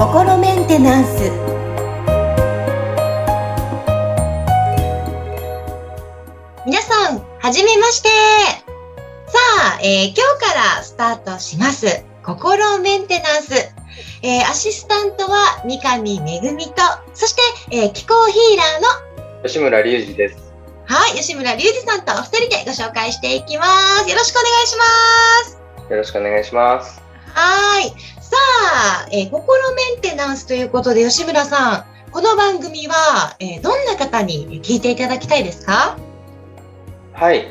心メンテナンス。皆さん、はじめまして。さあ、えー、今日からスタートします。心メンテナンス。えー、アシスタントは三上めぐみと、そして、えー、気候ヒーラーの吉村隆二です。はい、吉村隆二さんとお二人でご紹介していきます。よろしくお願いします。よろしくお願いします。はい。さあ、えー、心メンテナンスということで、吉村さん、この番組は、えー、どんな方に聞いていただきたいですか？はい。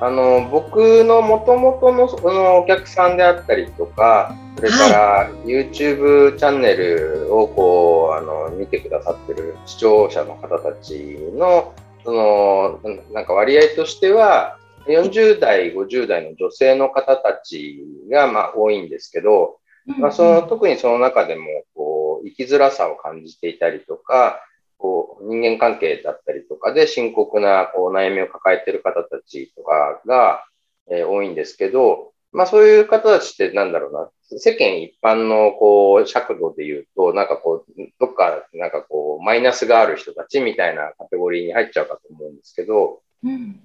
あの僕のもともとのそのお客さんであったりとか、それから YouTube チャンネルをこうあの見てくださってる視聴者の方たちのそのなんか割合としては40代、50代の女性の方たちがまあ多いんですけど、まあ、その特にその中でもこう生きづらさを感じていたりとか、こう人間関係だったりとかで深刻なこう悩みを抱えている方たちとかが、えー、多いんですけど、まあそういう方たちってなんだろうな、世間一般のこう尺度で言うと、なんかこう、どっかなんかこう、マイナスがある人たちみたいなカテゴリーに入っちゃうかと思うんですけど、うん、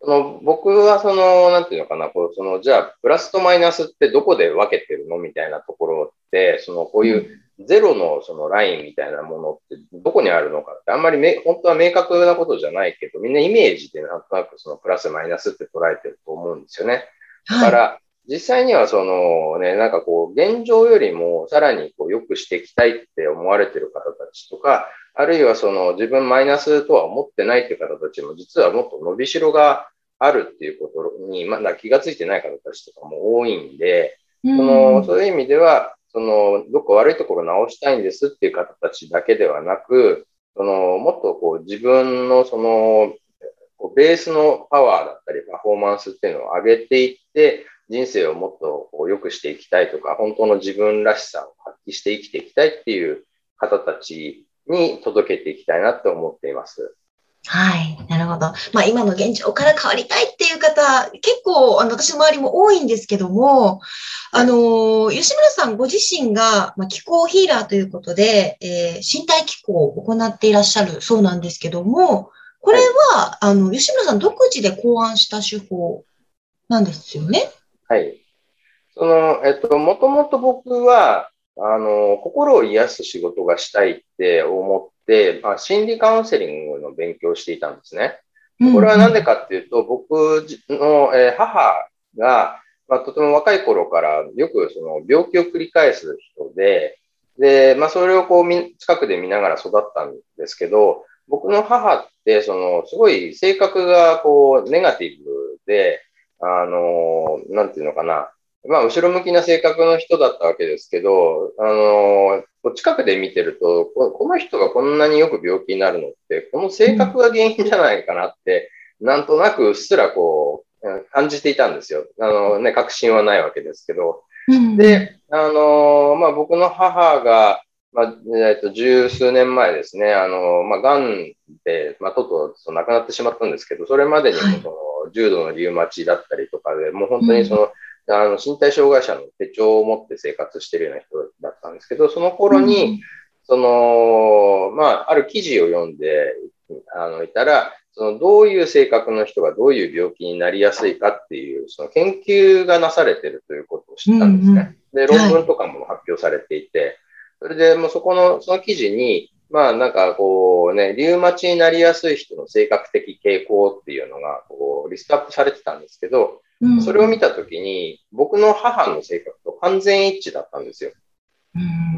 その僕はその、なんていうのかな、こうそのじゃあ、プラスとマイナスってどこで分けてるのみたいなところって、そのこういうゼロのそのラインみたいなものってどこにあるのかってあんまりめ本当は明確なことじゃないけど、みんなイメージでなんとなくそのプラスマイナスって捉えてると思うんですよね。だから、実際にはそのね、なんかこう、現状よりもさらにこう良くしていきたいって思われてる方たちとか、あるいはその自分マイナスとは思ってないって方たちも実はもっと伸びしろがあるっていうことにまだ気がついてない方たちとかも多いんで、そのそういう意味では、その、どこ悪いところ直したいんですっていう方たちだけではなく、その、もっとこう自分のその、ベースのパワーだったりパフォーマンスっていうのを上げていって、人生をもっとこう良くしていきたいとか、本当の自分らしさを発揮して生きていきたいっていう方たちに届けていきたいなって思っています。はい。なるほど。まあ今の現状から変わりたいっていう方、結構あの私の周りも多いんですけども、あの、吉村さんご自身が、まあ、気候ヒーラーということで、えー、身体気候を行っていらっしゃるそうなんですけども、これは、はい、あの、吉村さん独自で考案した手法なんですよね？はい。その、えっと、もともと僕は、あの、心を癒す仕事がしたいって思って、まあ、心理カウンセリングの勉強をしていたんですね。これは何でかっていうと、僕の、え母が、まあ、とても若い頃からよくその病気を繰り返す人で、で、まあ、それをこう近くで見ながら育ったんですけど、僕の母って、その、すごい性格がこう、ネガティブで、あの、なんていうのかな、まあ、後ろ向きな性格の人だったわけですけど、あの、近くで見てると、この人がこんなによく病気になるのって、この性格が原因じゃないかなって、なんとなくうっすらこう、感じていたんですよ。あのね、確信はないわけですけど。で、あの、まあ、僕の母が、まあ、えっと、十数年前ですね、あの、まあ、癌で、まあ、とうとう亡くなってしまったんですけど、それまでにも、その、重度のリウマチだったりとかで、もう本当にその、あの身体障害者の手帳を持って生活してるような人だったんですけど、その頃に、うん、その、まあ、ある記事を読んで、あの、いたら、その、どういう性格の人がどういう病気になりやすいかっていう、その研究がなされてるということを知ったんですね。うんうん、で、論文とかも発表されていて、はい、それでもうそこの、その記事に、まあなんかこうね、リウマチになりやすい人の性格的傾向っていうのがこうリストアップされてたんですけど、それを見たときに、僕の母の性格と完全一致だったんですよ。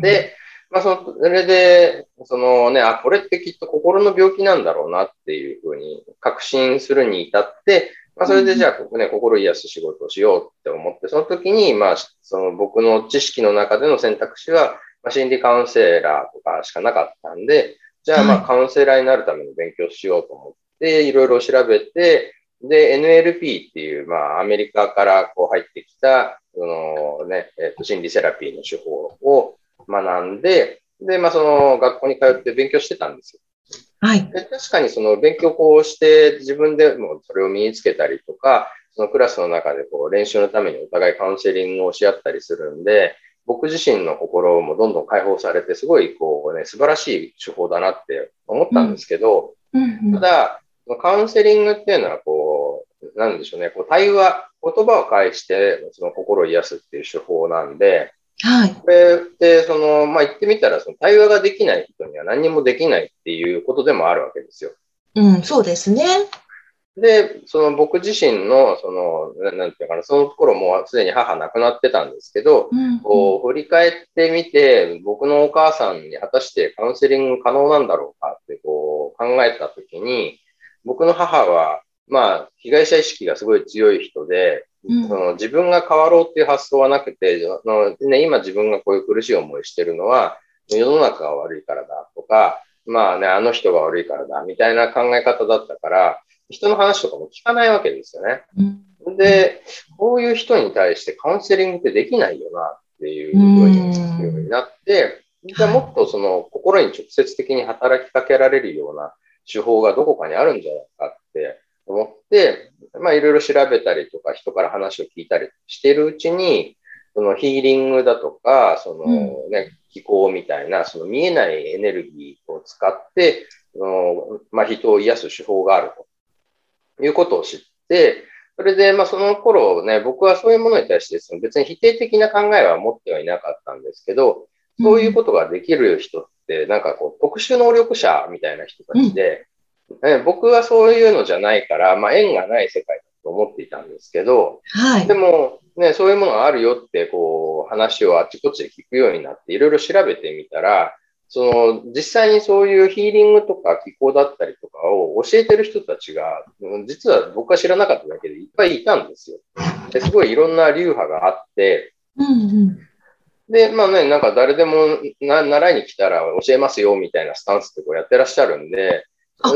で、まあ、それで、そのね、あ、これってきっと心の病気なんだろうなっていうふうに確信するに至って、まあ、それでじゃあ、ここね、心癒す仕事をしようって思って、その時に、まあ、その僕の知識の中での選択肢は、まあ、心理カウンセラーとかしかなかったんで、じゃあ、まあ、カウンセラーになるための勉強しようと思って、いろいろ調べて、で、NLP っていう、まあ、アメリカからこう入ってきた、そのね、えっ、と、心理セラピーの手法を学んで、で、まあ、その学校に通って勉強してたんですよ。はい。で確かにその勉強をして自分でもそれを身につけたりとか、そのクラスの中でこう練習のためにお互いカウンセリングをし合ったりするんで、僕自身の心もどんどん解放されて、すごいこうね、素晴らしい手法だなって思ったんですけど、ただ、カウンセリングっていうのはこう、なんでしょうね、こう対話、言葉を介してその心を癒すっていう手法なんで、はい。これって、その、まあ、言ってみたら、その対話ができない人には何もできないっていうことでもあるわけですよ。うん、そうですね。で、その僕自身の、その、なんていうかな、その頃もうすでに母亡くなってたんですけど、うん、こう、振り返ってみて、僕のお母さんに果たしてカウンセリング可能なんだろうかって、こう、考えたときに、僕の母は、まあ、被害者意識がすごい強い人で、うん、その自分が変わろうっていう発想はなくて、のね、今自分がこういう苦しい思いしてるのは、世の中が悪いからだとか、まあね、あの人が悪いからだ、みたいな考え方だったから、人の話とかも聞かないわけですよね。うん、で、こういう人に対してカウンセリングってできないよなっていうふうになって、じゃあもっとその心に直接的に働きかけられるような手法がどこかにあるんじゃないかって思って、まあいろいろ調べたりとか人から話を聞いたりしているうちに、そのヒーリングだとか、そのね、気候みたいな、その見えないエネルギーを使って、そのまあ、人を癒す手法があると。いうことを知って、それで、まあ、その頃ね、僕はそういうものに対してその別に否定的な考えは持ってはいなかったんですけど、そういうことができる人って、なんかこう、特殊能力者みたいな人たちで、うん、僕はそういうのじゃないから、まあ、縁がない世界だと思っていたんですけど、はい、でも、ね、そういうものがあるよって、こう、話をあっちこっちで聞くようになって、いろいろ調べてみたら、その、実際にそういうヒーリングとか気候だったりとかを教えてる人たちが、実は僕は知らなかっただけでいっぱいいたんですよ。ですごいいろんな流派があって、うんうん。で、まあね、なんか誰でもな習いに来たら教えますよみたいなスタンスってこうやってらっしゃるんで、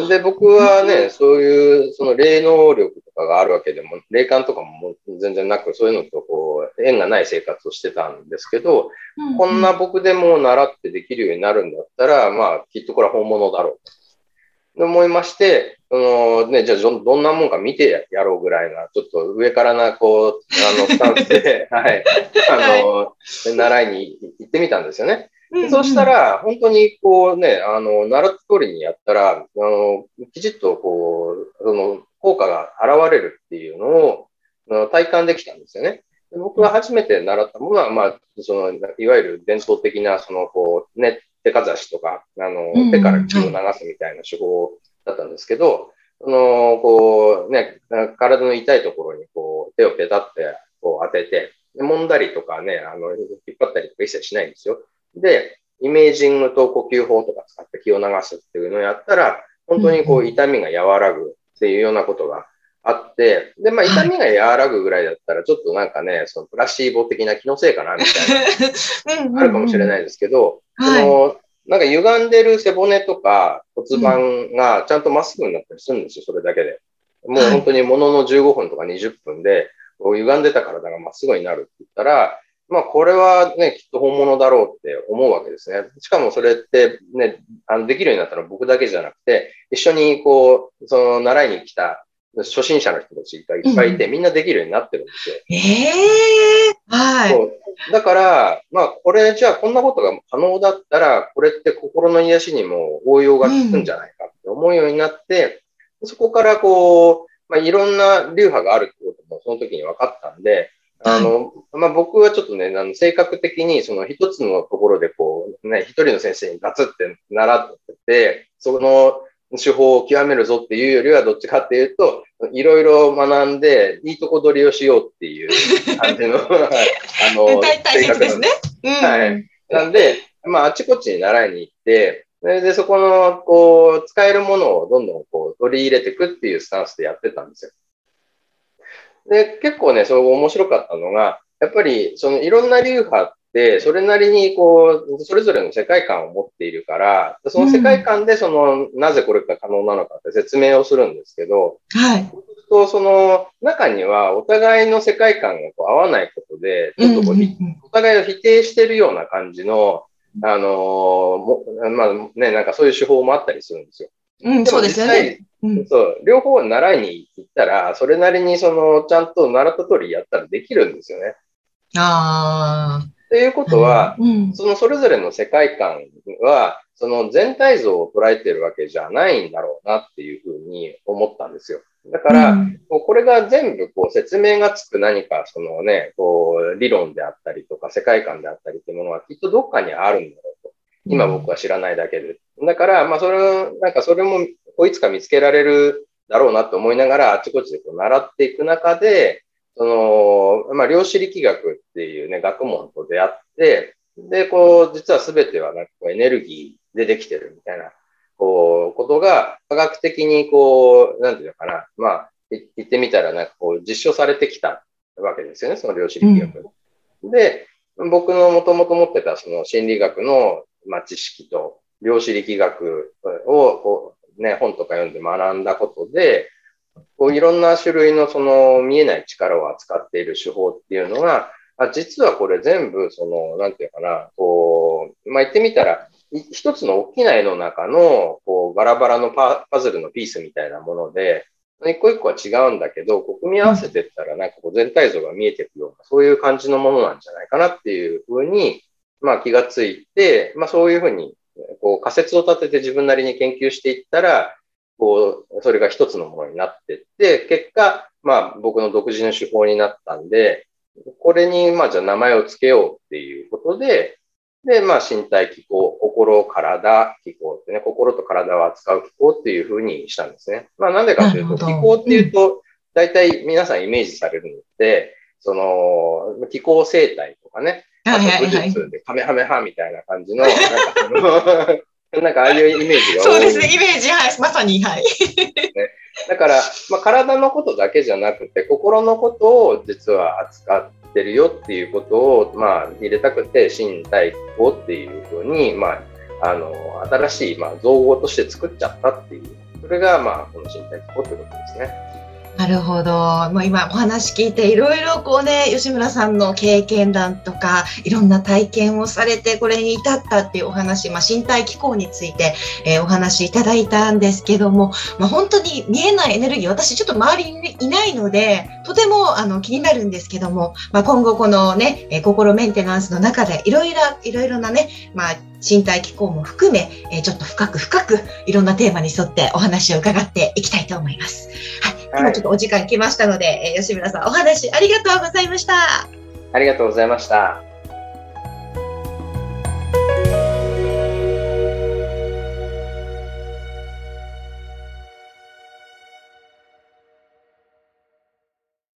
で僕はね、そういうその霊能力とかがあるわけでも、霊感とかも全然なく、そういうのとこう縁がない生活をしてたんですけど、うんうん、こんな僕でも習ってできるようになるんだったら、まあ、きっとこれは本物だろうと思いまして、そのね、じゃあどんなもんか見てやろうぐらいな、ちょっと上からな、こう、あの、スタンスで、はい、あの、はい、習いに行ってみたんですよね。そしたら、本当にこうね、あの、習った通りにやったら、あの、きちっとこう、その、効果が現れるっていうのを体感できたんですよね。僕が初めて習ったものは、まあ、その、いわゆる伝統的な、その、こう、ね、手かざしとか、あの、手から血を流すみたいな手法だったんですけど、その、こう、ね、体の痛いところに、こう、手をペタって、こう当てて、揉んだりとかね、あの、引っ張ったりとか一切しないんですよ。で、イメージングと呼吸法とか使って気を流すっていうのをやったら、本当にこう痛みが和らぐっていうようなことがあって、で、まあ痛みが和らぐぐらいだったら、ちょっとなんかね、そのプラシーボ的な気のせいかなみたいな、あるかもしれないですけど、その、なんか歪んでる背骨とか骨盤がちゃんとまっすぐになったりするんですよ、それだけで。もう本当にものの15分とか20分で、歪んでた体がまっすぐになるって言ったら、まあ、これはね、きっと本物だろうって思うわけですね。しかもそれってね、あの、できるようになったのは僕だけじゃなくて、一緒にこう、その、習いに来た初心者の人たちがいっぱいいて、うん、みんなできるようになってるんですよ。ええー、はい。だから、まあ、これじゃあこんなことが可能だったら、これって心の癒しにも応用が効くんじゃないかって思うようになって、うん、そこからこう、まあ、いろんな流派があるってこともその時に分かったんで、あの、まあ、僕はちょっとね、あの性格的にその一つのところでこう、ね、一人の先生にガツって習ってて、その手法を極めるぞっていうよりはどっちかっていうと、いろいろ学んで、いいとこ取りをしようっていう感じの、あの、性格ですね。うん、はい。なんで、まあ、あちこちに習いに行って、で、そこの、こう、使えるものをどんどんこう取り入れていくっていうスタンスでやってたんですよ。で、結構ね、それ面白かったのが、やっぱり、そのいろんな流派それなりにこう、それぞれの世界観を持っているから、その世界観でその、なぜこれが可能なのかって説明をするんですけど、はい。と、その中にはお互いの世界観がこう合わないことで、ちょっとこう、お互いを否定してるような感じの、あのも、まあね、なんかそういう手法もあったりするんですよ。うん、そうですよね。うん、そう、両方習いに行ったら、それなりにその、ちゃんと習った通りやったらできるんですよね。ああ。っていうことは、うん、そのそれぞれの世界観は、その全体像を捉えてるわけじゃないんだろうなっていうふうに思ったんですよ。だから、うん、これが全部こう説明がつく何かそのね、こう理論であったりとか世界観であったりっていうものはきっとどっかにあるんだろうと。今僕は知らないだけで。だから、まあそれ、なんかそれもいつか見つけられるだろうなと思いながらあちこちでこう習っていく中で、その、まあ量子力学っていうね、学問と出会って、で、こう、実は全てはなんかこうエネルギーでできてるみたいなこう、ことが科学的にこう、なんていうのかな、まあ、言ってみたらなんかこう、実証されてきたわけですよね、その量子力学。うん、で、僕のもともと持ってたその心理学の、まあ、知識と量子力学をこう、ね、本とか読んで学んだことで、こういろんな種類のその見えない力を扱っている手法っていうのが、あ実はこれ全部その、なんていうかな、こう、まあ、言ってみたら、一つの大きな絵の中の、こう、バラバラのパズルのピースみたいなもので、一個一個は違うんだけど、こう組み合わせていったら、なんかこう全体像が見えてくような、そういう感じのものなんじゃないかなっていうふうに、まあ気がついて、まあそういうふうに、こう仮説を立てて自分なりに研究していったら、こう、それが一つのものになっていって、結果、まあ僕の独自の手法になったんで、これに、まあじゃあ名前を付けようっていうことで、で、まあ、身体機構、心、体、気候ってね、心と体を扱う機構っていうふうにしたんですね。まあ、なんでかというと、気候っていうと、大体皆さんイメージされるので、その、気候生態とかね、あと武術でカメハメハみたいな感じの、なんかなんかああいうイメージが多い。そうですね、イメージ、はい、まさに、はい。ね、だから、まあ、体のことだけじゃなくて、心のことを実は扱っってるよっていうことを、まあ、入れたくて、身体をっていうふうに、まあ、あの、新しい、まあ、造語として作っちゃったっていう、それが、まあ、この身体機構ってことですね。なるほど。もう今お話聞いていろいろこうね、吉村さんの経験談とか、いろんな体験をされてこれに至ったっていうお話、まあ、身体機構について、えー、お話いただいたんですけども、まあ、本当に見えないエネルギー、私ちょっと周りにいないので、とてもあの気になるんですけども、まあ、今後このね、え心メンテナンスの中でいろいろ、いろいろなね、まあ、身体機構も含め、え、ちょっと深く深くいろんなテーマに沿ってお話を伺っていきたいと思います。はい今ちょっとお時間来ましたので、え吉村さんお話ありがとうございました。ありがとうございました。